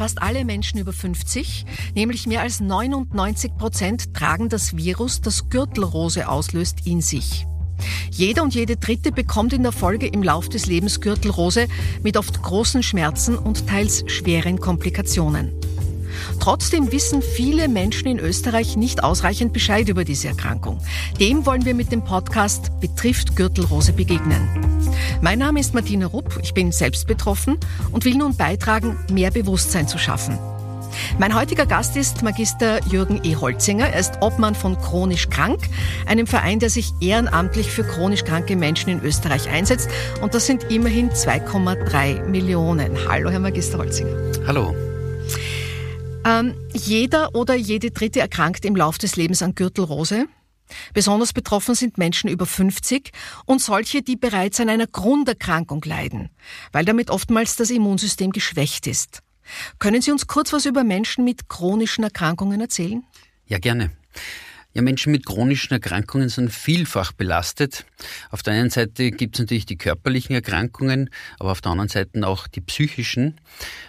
Fast alle Menschen über 50, nämlich mehr als 99 Prozent, tragen das Virus, das Gürtelrose auslöst, in sich. Jeder und jede Dritte bekommt in der Folge im Lauf des Lebens Gürtelrose mit oft großen Schmerzen und teils schweren Komplikationen. Trotzdem wissen viele Menschen in Österreich nicht ausreichend Bescheid über diese Erkrankung. Dem wollen wir mit dem Podcast Betrifft Gürtelrose begegnen. Mein Name ist Martina Rupp, ich bin selbst betroffen und will nun beitragen, mehr Bewusstsein zu schaffen. Mein heutiger Gast ist Magister Jürgen E. Holzinger. Er ist Obmann von Chronisch Krank, einem Verein, der sich ehrenamtlich für chronisch kranke Menschen in Österreich einsetzt. Und das sind immerhin 2,3 Millionen. Hallo, Herr Magister Holzinger. Hallo. Ähm, jeder oder jede Dritte erkrankt im Lauf des Lebens an Gürtelrose. Besonders betroffen sind Menschen über 50 und solche, die bereits an einer Grunderkrankung leiden, weil damit oftmals das Immunsystem geschwächt ist. Können Sie uns kurz was über Menschen mit chronischen Erkrankungen erzählen? Ja, gerne. Ja, Menschen mit chronischen Erkrankungen sind vielfach belastet. Auf der einen Seite gibt es natürlich die körperlichen Erkrankungen, aber auf der anderen Seite auch die psychischen.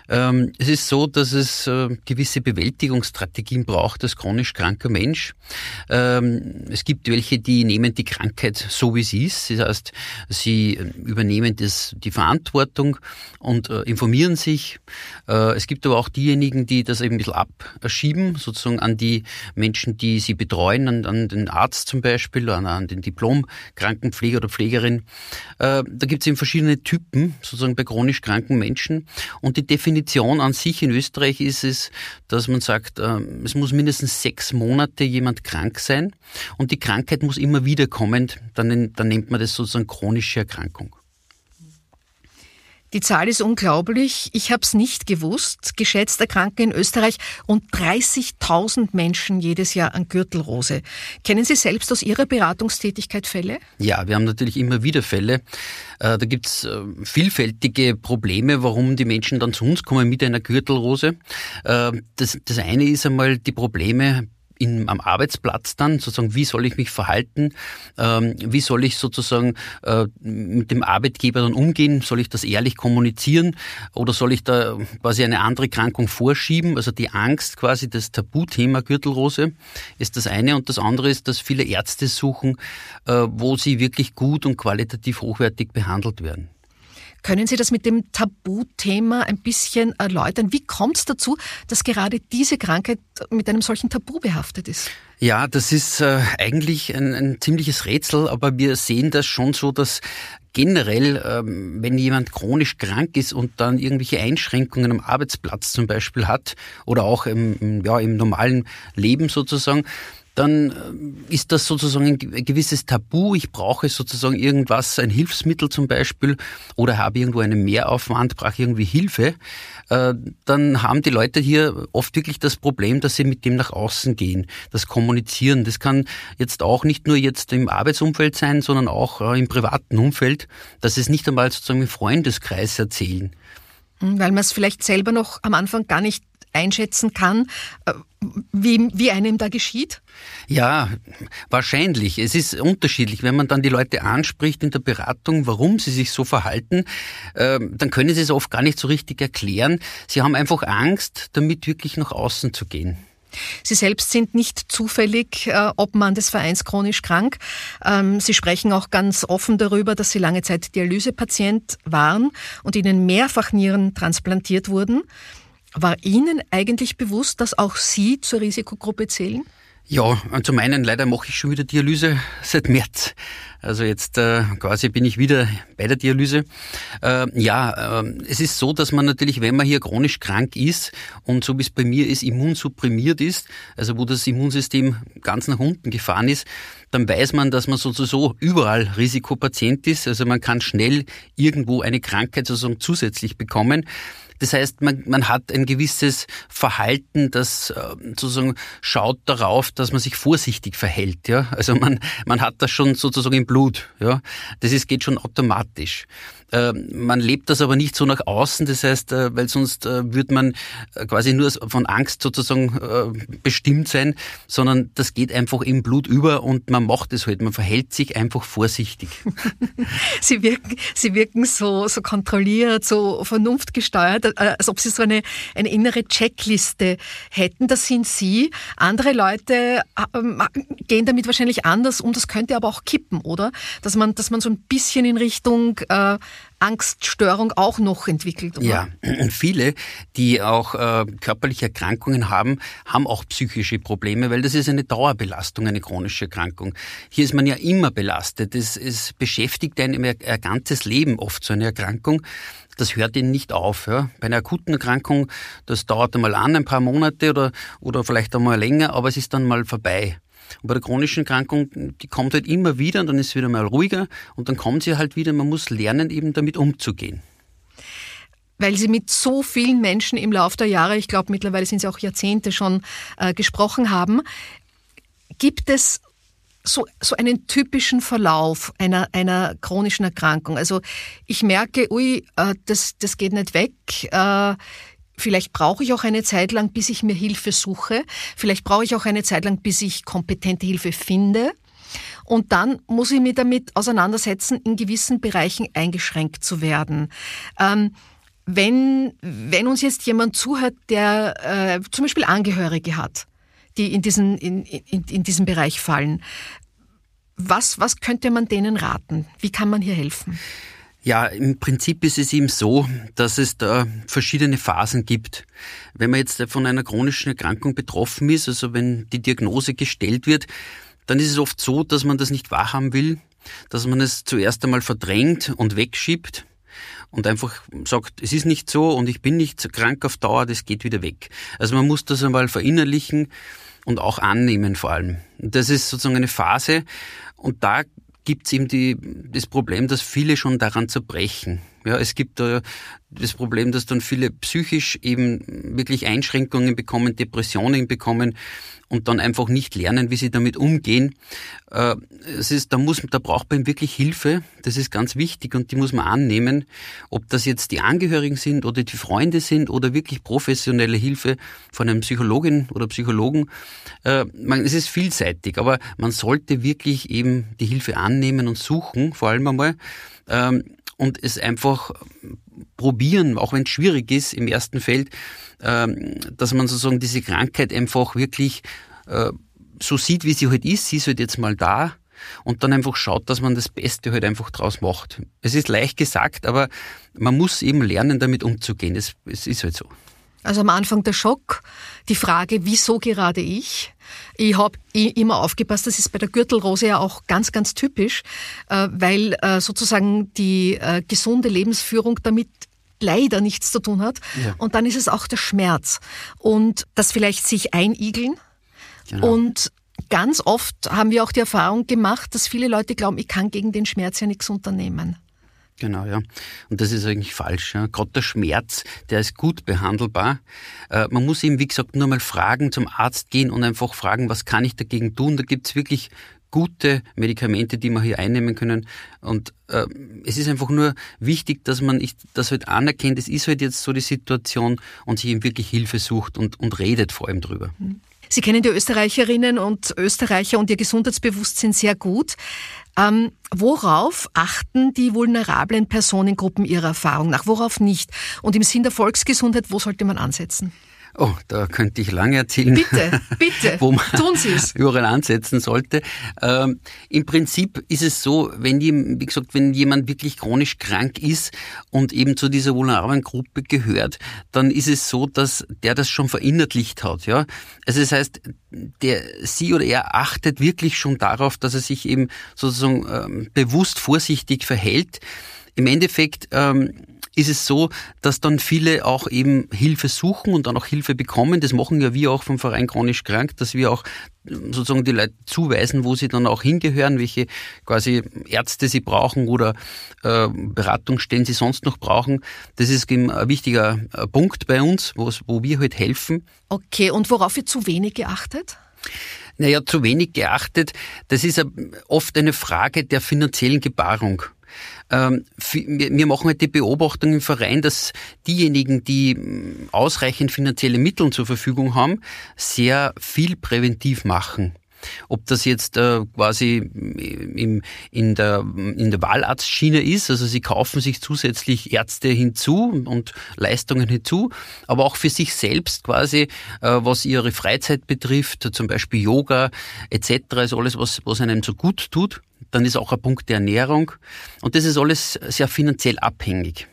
Ähm, es ist so, dass es äh, gewisse Bewältigungsstrategien braucht als chronisch kranker Mensch. Ähm, es gibt welche, die nehmen die Krankheit so, wie sie ist. Das heißt, sie übernehmen das, die Verantwortung und äh, informieren sich. Äh, es gibt aber auch diejenigen, die das eben ein bisschen abschieben, sozusagen an die Menschen, die sie betreuen, an, an den Arzt zum Beispiel, an, an den Diplom-Krankenpfleger oder Pflegerin. Da gibt es eben verschiedene Typen, sozusagen bei chronisch kranken Menschen. Und die Definition an sich in Österreich ist es, dass man sagt, äh, es muss mindestens sechs Monate jemand krank sein und die Krankheit muss immer wieder kommen, dann, dann nennt man das sozusagen chronische Erkrankung. Die Zahl ist unglaublich. Ich habe es nicht gewusst. Geschätzt erkranken in Österreich rund 30.000 Menschen jedes Jahr an Gürtelrose. Kennen Sie selbst aus Ihrer Beratungstätigkeit Fälle? Ja, wir haben natürlich immer wieder Fälle. Äh, da gibt's äh, vielfältige Probleme, warum die Menschen dann zu uns kommen mit einer Gürtelrose. Äh, das, das eine ist einmal die Probleme in, am Arbeitsplatz dann, sozusagen, wie soll ich mich verhalten, ähm, wie soll ich sozusagen äh, mit dem Arbeitgeber dann umgehen, soll ich das ehrlich kommunizieren? Oder soll ich da quasi eine andere Krankung vorschieben, also die Angst quasi, das Tabuthema Gürtelrose ist das eine. Und das andere ist, dass viele Ärzte suchen, äh, wo sie wirklich gut und qualitativ hochwertig behandelt werden. Können Sie das mit dem Tabuthema ein bisschen erläutern? Wie kommt es dazu, dass gerade diese Krankheit mit einem solchen Tabu behaftet ist? Ja, das ist äh, eigentlich ein, ein ziemliches Rätsel, aber wir sehen das schon so, dass generell, ähm, wenn jemand chronisch krank ist und dann irgendwelche Einschränkungen am Arbeitsplatz zum Beispiel hat oder auch im, ja, im normalen Leben sozusagen, dann äh, ist das sozusagen ein gewisses Tabu. Ich brauche sozusagen irgendwas, ein Hilfsmittel zum Beispiel, oder habe irgendwo einen Mehraufwand, brauche irgendwie Hilfe. Äh, dann haben die Leute hier oft wirklich das Problem, dass sie mit dem nach außen gehen, das Kommunizieren. Das kann jetzt auch nicht nur jetzt im Arbeitsumfeld sein, sondern auch äh, im privaten Umfeld, dass es nicht einmal sozusagen im Freundeskreis erzählen. Hm, weil man es vielleicht selber noch am Anfang gar nicht einschätzen kann, äh, wie, wie einem da geschieht? Ja, wahrscheinlich. Es ist unterschiedlich. Wenn man dann die Leute anspricht in der Beratung, warum sie sich so verhalten, äh, dann können sie es oft gar nicht so richtig erklären. Sie haben einfach Angst, damit wirklich nach außen zu gehen. Sie selbst sind nicht zufällig äh, Obmann des Vereins Chronisch Krank. Ähm, Sie sprechen auch ganz offen darüber, dass Sie lange Zeit Dialysepatient waren und Ihnen mehrfach Nieren transplantiert wurden. War Ihnen eigentlich bewusst, dass auch Sie zur Risikogruppe zählen? Ja, zum einen leider mache ich schon wieder Dialyse seit März. Also jetzt äh, quasi bin ich wieder bei der Dialyse. Äh, ja, äh, es ist so, dass man natürlich, wenn man hier chronisch krank ist und so wie es bei mir ist, immunsupprimiert ist, also wo das Immunsystem ganz nach unten gefahren ist, dann weiß man, dass man sozusagen überall Risikopatient ist. Also man kann schnell irgendwo eine Krankheit sozusagen zusätzlich bekommen. Das heißt, man, man hat ein gewisses Verhalten, das äh, sozusagen schaut darauf, dass man sich vorsichtig verhält. Ja? Also man, man hat das schon sozusagen im Blut. Ja, das ist, geht schon automatisch. Äh, man lebt das aber nicht so nach außen, das heißt, äh, weil sonst äh, wird man quasi nur von Angst sozusagen bestimmt sein, sondern das geht einfach im Blut über und man macht es halt, man verhält sich einfach vorsichtig. Sie wirken, Sie wirken so, so kontrolliert, so vernunftgesteuert, als ob Sie so eine, eine innere Checkliste hätten. Das sind Sie. Andere Leute ähm, gehen damit wahrscheinlich anders um. Das könnte aber auch kippen, oder? Dass man, dass man so ein bisschen in Richtung äh, Angststörung auch noch entwickelt. Oder? Ja, viele, die auch äh, körperliche Erkrankungen haben, haben auch psychische Probleme, weil das ist eine Dauerbelastung, eine chronische Erkrankung. Hier ist man ja immer belastet. Es, es beschäftigt einen ein ganzes Leben oft so eine Erkrankung. Das hört ihn nicht auf. Ja. Bei einer akuten Erkrankung, das dauert einmal an, ein paar Monate oder, oder vielleicht einmal länger, aber es ist dann mal vorbei. Und bei der chronischen Erkrankung, die kommt halt immer wieder und dann ist es wieder mal ruhiger und dann kommt sie halt wieder. Man muss lernen, eben damit umzugehen weil Sie mit so vielen Menschen im Laufe der Jahre, ich glaube mittlerweile sind es auch Jahrzehnte schon, äh, gesprochen haben. Gibt es so, so einen typischen Verlauf einer, einer chronischen Erkrankung? Also ich merke, ui, äh, das, das geht nicht weg. Äh, Vielleicht brauche ich auch eine Zeit lang, bis ich mir Hilfe suche. Vielleicht brauche ich auch eine Zeit lang, bis ich kompetente Hilfe finde. Und dann muss ich mich damit auseinandersetzen, in gewissen Bereichen eingeschränkt zu werden. Ähm, wenn, wenn uns jetzt jemand zuhört, der äh, zum Beispiel Angehörige hat, die in diesen, in, in, in diesen Bereich fallen, was, was könnte man denen raten? Wie kann man hier helfen? Ja, im Prinzip ist es eben so, dass es da verschiedene Phasen gibt. Wenn man jetzt von einer chronischen Erkrankung betroffen ist, also wenn die Diagnose gestellt wird, dann ist es oft so, dass man das nicht wahrhaben will, dass man es zuerst einmal verdrängt und wegschiebt und einfach sagt, es ist nicht so und ich bin nicht krank auf Dauer, das geht wieder weg. Also man muss das einmal verinnerlichen und auch annehmen vor allem. Das ist sozusagen eine Phase und da gibt es eben die, das Problem, dass viele schon daran zerbrechen. Ja, es gibt da das Problem, dass dann viele psychisch eben wirklich Einschränkungen bekommen, Depressionen bekommen und dann einfach nicht lernen, wie sie damit umgehen. Äh, es ist, da muss, da braucht man wirklich Hilfe. Das ist ganz wichtig und die muss man annehmen. Ob das jetzt die Angehörigen sind oder die Freunde sind oder wirklich professionelle Hilfe von einem Psychologin oder Psychologen. Äh, es ist vielseitig, aber man sollte wirklich eben die Hilfe annehmen und suchen, vor allem einmal. Und es einfach probieren, auch wenn es schwierig ist im ersten Feld, ähm, dass man sozusagen diese Krankheit einfach wirklich äh, so sieht, wie sie halt ist. Sie ist halt jetzt mal da und dann einfach schaut, dass man das Beste halt einfach draus macht. Es ist leicht gesagt, aber man muss eben lernen, damit umzugehen. Es ist halt so. Also am Anfang der Schock, die Frage, wieso gerade ich? Ich habe immer aufgepasst, das ist bei der Gürtelrose ja auch ganz, ganz typisch, äh, weil äh, sozusagen die äh, gesunde Lebensführung damit leider nichts zu tun hat. Ja. Und dann ist es auch der Schmerz und das vielleicht sich einigeln. Genau. Und ganz oft haben wir auch die Erfahrung gemacht, dass viele Leute glauben, ich kann gegen den Schmerz ja nichts unternehmen. Genau, ja. Und das ist eigentlich falsch. Ja. Gerade der Schmerz, der ist gut behandelbar. Äh, man muss eben, wie gesagt, nur mal fragen, zum Arzt gehen und einfach fragen, was kann ich dagegen tun. Da gibt's wirklich gute Medikamente, die man hier einnehmen können. Und äh, es ist einfach nur wichtig, dass man das halt anerkennt, es ist halt jetzt so die Situation und sich eben wirklich Hilfe sucht und, und redet vor allem drüber. Mhm. Sie kennen die Österreicherinnen und Österreicher und ihr Gesundheitsbewusstsein sehr gut. Ähm, worauf achten die vulnerablen Personengruppen Ihrer Erfahrung nach? Worauf nicht? Und im Sinn der Volksgesundheit, wo sollte man ansetzen? Oh, da könnte ich lange erzählen. Bitte, bitte, wo man tun Sie es. Überall ansetzen sollte. Ähm, Im Prinzip ist es so, wenn, wie gesagt, wenn jemand wirklich chronisch krank ist und eben zu dieser vulnerablen Gruppe gehört, dann ist es so, dass der das schon verinnerlicht hat. Ja, Also das heißt, der, sie oder er achtet wirklich schon darauf, dass er sich eben sozusagen ähm, bewusst vorsichtig verhält. Im Endeffekt ähm, ist es so, dass dann viele auch eben Hilfe suchen und dann auch Hilfe bekommen. Das machen ja wir auch vom Verein Chronisch Krank, dass wir auch sozusagen die Leute zuweisen, wo sie dann auch hingehören, welche quasi Ärzte sie brauchen oder äh, Beratungsstellen sie sonst noch brauchen. Das ist ein wichtiger äh, Punkt bei uns, wo wir halt helfen. Okay, und worauf wird zu wenig geachtet? Naja, zu wenig geachtet. Das ist oft eine Frage der finanziellen Gebarung. Ähm, wir machen halt die Beobachtung im Verein, dass diejenigen, die mm, ausreichend finanzielle Mittel zur Verfügung haben, sehr viel präventiv machen. Ob das jetzt äh, quasi im, in, der, in der Wahlarztschiene ist, also sie kaufen sich zusätzlich Ärzte hinzu und Leistungen hinzu, aber auch für sich selbst quasi, äh, was ihre Freizeit betrifft, zum Beispiel Yoga etc., also alles, was, was einem so gut tut dann ist auch ein Punkt der Ernährung und das ist alles sehr finanziell abhängig.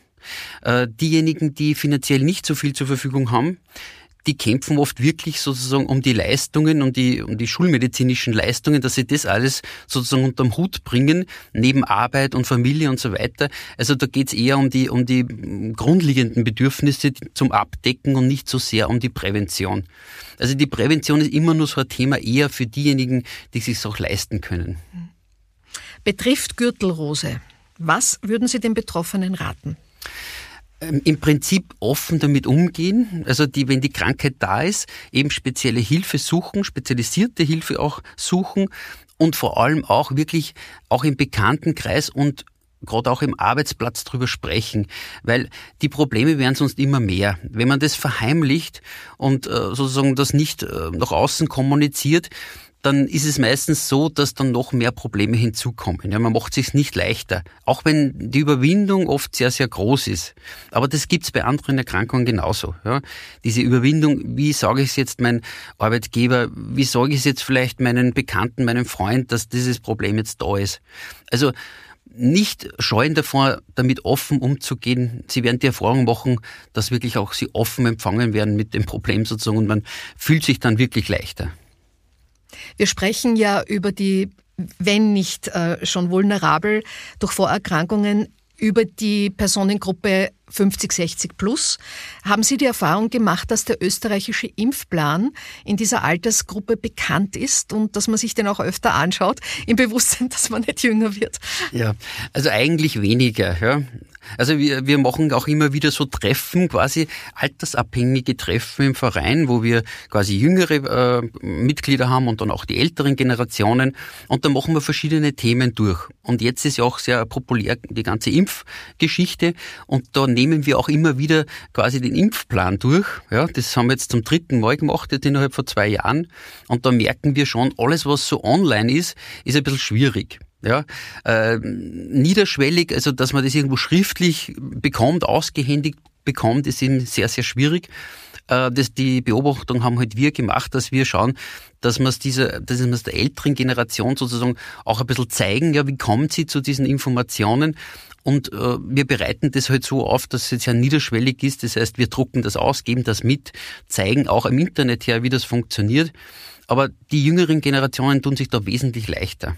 Äh, diejenigen, die finanziell nicht so viel zur Verfügung haben, die kämpfen oft wirklich sozusagen um die Leistungen, um die, um die schulmedizinischen Leistungen, dass sie das alles sozusagen unterm Hut bringen, neben Arbeit und Familie und so weiter. Also da geht's eher um die, um die grundlegenden Bedürfnisse zum Abdecken und nicht so sehr um die Prävention. Also die Prävention ist immer nur so ein Thema eher für diejenigen, die sich auch leisten können. Betrifft Gürtelrose. Was würden Sie den Betroffenen raten? Ähm, Im Prinzip offen damit umgehen, also die, wenn die Krankheit da ist, eben spezielle Hilfe suchen, spezialisierte Hilfe auch suchen und vor allem auch wirklich auch im Bekanntenkreis und gerade auch im Arbeitsplatz drüber sprechen, weil die Probleme werden sonst immer mehr. Wenn man das verheimlicht und äh, sozusagen das nicht äh, nach außen kommuniziert, dann ist es meistens so, dass dann noch mehr Probleme hinzukommen. Ja, man macht sich nicht leichter, auch wenn die Überwindung oft sehr, sehr groß ist. Aber das gibt's bei anderen Erkrankungen genauso. Ja. Diese Überwindung, wie sage ich es jetzt meinem Arbeitgeber, wie sage ich es jetzt vielleicht meinen Bekannten, meinem Freund, dass dieses Problem jetzt da ist. Also nicht scheuen davor, damit offen umzugehen. Sie werden die Erfahrung machen, dass wirklich auch sie offen empfangen werden mit dem Problem sozusagen und man fühlt sich dann wirklich leichter. Wir sprechen ja über die, wenn nicht äh, schon vulnerabel durch Vorerkrankungen, über die Personengruppe 50, 60 plus. Haben Sie die Erfahrung gemacht, dass der österreichische Impfplan in dieser Altersgruppe bekannt ist und dass man sich den auch öfter anschaut, im Bewusstsein, dass man nicht jünger wird? Ja, also eigentlich weniger. Ja. Also wir, wir machen auch immer wieder so Treffen, quasi altersabhängige Treffen im Verein, wo wir quasi jüngere äh, Mitglieder haben und dann auch die älteren Generationen. Und da machen wir verschiedene Themen durch. Und jetzt ist ja auch sehr populär die ganze Impfgeschichte. Und da nehmen wir auch immer wieder quasi den Impfplan durch. Ja, das haben wir jetzt zum dritten Mal gemacht, jetzt innerhalb von zwei Jahren. Und da merken wir schon, alles was so online ist, ist ein bisschen schwierig. Ja, äh, niederschwellig, also dass man das irgendwo schriftlich bekommt, ausgehändigt bekommt, ist eben sehr, sehr schwierig. Äh, das, die Beobachtung haben halt wir gemacht, dass wir schauen, dass wir es dieser, dass es der älteren Generation sozusagen auch ein bisschen zeigen, ja, wie kommt sie zu diesen Informationen? Und äh, wir bereiten das halt so auf, dass es jetzt ja niederschwellig ist. Das heißt, wir drucken das aus, geben das mit, zeigen auch im Internet her, wie das funktioniert. Aber die jüngeren Generationen tun sich da wesentlich leichter.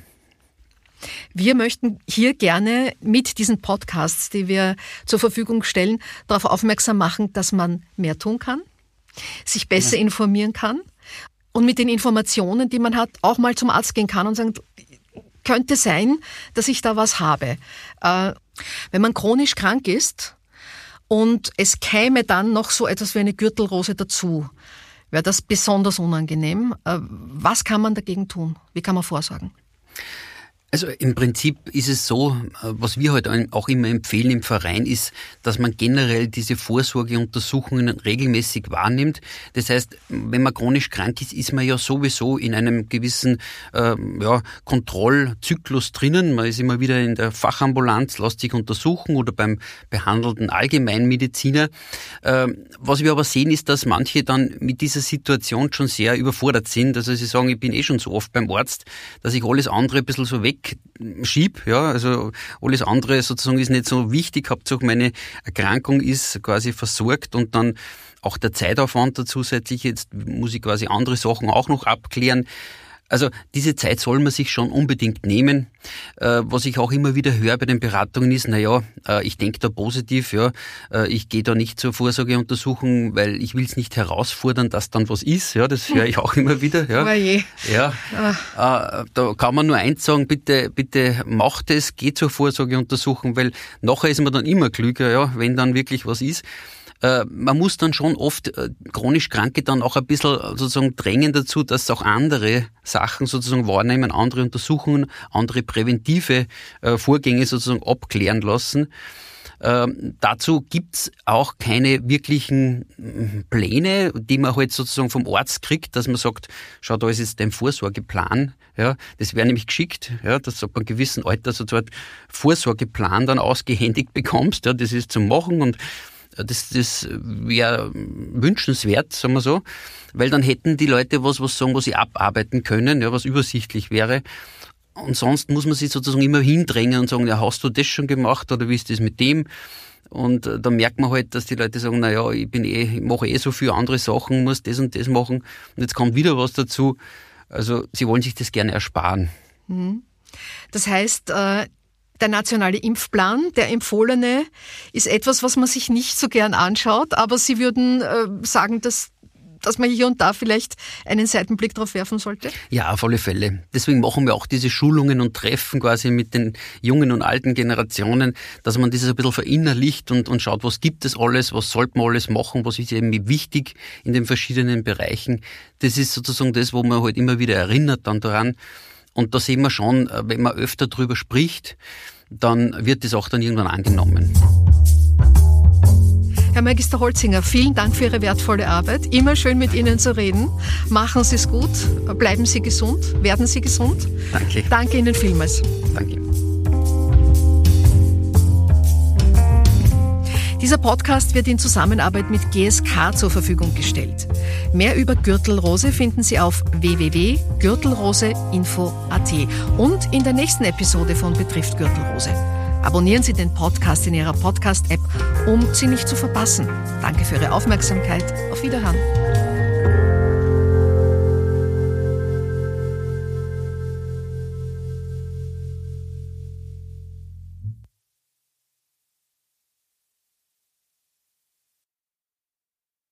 Wir möchten hier gerne mit diesen Podcasts, die wir zur Verfügung stellen, darauf aufmerksam machen, dass man mehr tun kann, sich besser ja. informieren kann und mit den Informationen, die man hat, auch mal zum Arzt gehen kann und sagen, könnte sein, dass ich da was habe. Äh, wenn man chronisch krank ist und es käme dann noch so etwas wie eine Gürtelrose dazu, wäre das besonders unangenehm. Äh, was kann man dagegen tun? Wie kann man vorsorgen? Also im Prinzip ist es so, äh, was wir heute halt auch immer empfehlen im Verein ist, dass man generell diese Vorsorgeuntersuchungen regelmäßig wahrnimmt. Das heißt, wenn man chronisch krank ist, ist man ja sowieso in einem gewissen äh, ja, Kontrollzyklus drinnen. Man ist immer wieder in der Fachambulanz, lässt sich untersuchen oder beim behandelten Allgemeinmediziner. Äh, was wir aber sehen, ist, dass manche dann mit dieser Situation schon sehr überfordert sind. Also sie sagen, ich bin eh schon so oft beim Arzt, dass ich alles andere ein bisschen so weg wegschieb. Ja, also alles andere sozusagen ist nicht so wichtig. Hauptsache meine Erkrankung ist quasi versorgt und dann auch der Zeitaufwand da zusätzlich. Jetzt muss ich quasi andere Sachen auch noch abklären. Also diese Zeit soll man sich schon unbedingt nehmen. Äh, was ich auch immer wieder höre bei den Beratungen ist, na ja, äh, ich denke da positiv, ja, äh, ich gehe da nicht zur Vorsorgeuntersuchung, weil ich will es nicht herausfordern, dass dann was ist. Ja, das höre ich auch immer wieder. Ja, oh je. ja. Ah. da kann man nur eins sagen, bitte, bitte macht es, geht zur Vorsorgeuntersuchung, weil nachher ist man dann immer klüger, ja, wenn dann wirklich was ist. Äh, man muss dann schon oft äh, chronisch Kranke dann auch ein bisschen sozusagen drängen dazu, dass auch andere Sachen sozusagen wahrnehmen, andere Untersuchungen, andere präventive äh, Vorgänge sozusagen abklären lassen. Ähm, dazu gibt's auch keine wirklichen Pläne, die man halt sozusagen vom Arzt kriegt, dass man sagt, schau, da ist jetzt dein Vorsorgeplan. Ja, das wäre nämlich geschickt, ja, dass du ab einem gewissen Alter so einen Vorsorgeplan dann ausgehändigt bekommst. Ja, das ist zum Machen und das, das wäre wünschenswert, sagen wir so, weil dann hätten die Leute was, was sagen, was sie abarbeiten können, ja, was übersichtlich wäre. Und sonst muss man sich sozusagen immer hindrängen und sagen, ja, hast du das schon gemacht oder wie ist das mit dem? Und äh, da merkt man halt, dass die Leute sagen, na ja, ich bin eh, ich mache eh so viele andere Sachen, muss das und das machen und jetzt kommt wieder was dazu. Also sie wollen sich das gerne ersparen. Mhm. Das heißt, äh, der nationale Impfplan, der empfohlene, ist etwas, was man sich nicht so gern anschaut, aber Sie würden äh, sagen, dass dass man hier und da vielleicht einen Seitenblick drauf werfen sollte? Ja, auf alle Fälle. Deswegen machen wir auch diese Schulungen und Treffen quasi mit den jungen und alten Generationen, dass man dieses ein bisschen verinnerlicht und, und schaut, was gibt es alles, was sollte man alles machen, was ist eben wichtig in den verschiedenen Bereichen. Das ist sozusagen das, wo man halt immer wieder erinnert dann daran. Und da sehen wir schon, äh, wenn man öfter drüber spricht, dann wird das auch dann irgendwann angenommen. Herr Magister Holzinger, vielen Dank für Ihre wertvolle Arbeit. Immer schön mit Ihnen zu reden. Machen Sie es gut, bleiben Sie gesund, werden Sie gesund. Danke. Danke Ihnen vielmals. Danke. Dieser Podcast wird in Zusammenarbeit mit GSK zur Verfügung gestellt. Mehr über Gürtelrose finden Sie auf www.gürtelroseinfo.at und in der nächsten Episode von Betrifft Gürtelrose. Abonnieren Sie den Podcast in Ihrer Podcast-App, um sie nicht zu verpassen. Danke für Ihre Aufmerksamkeit. Auf Wiederhören.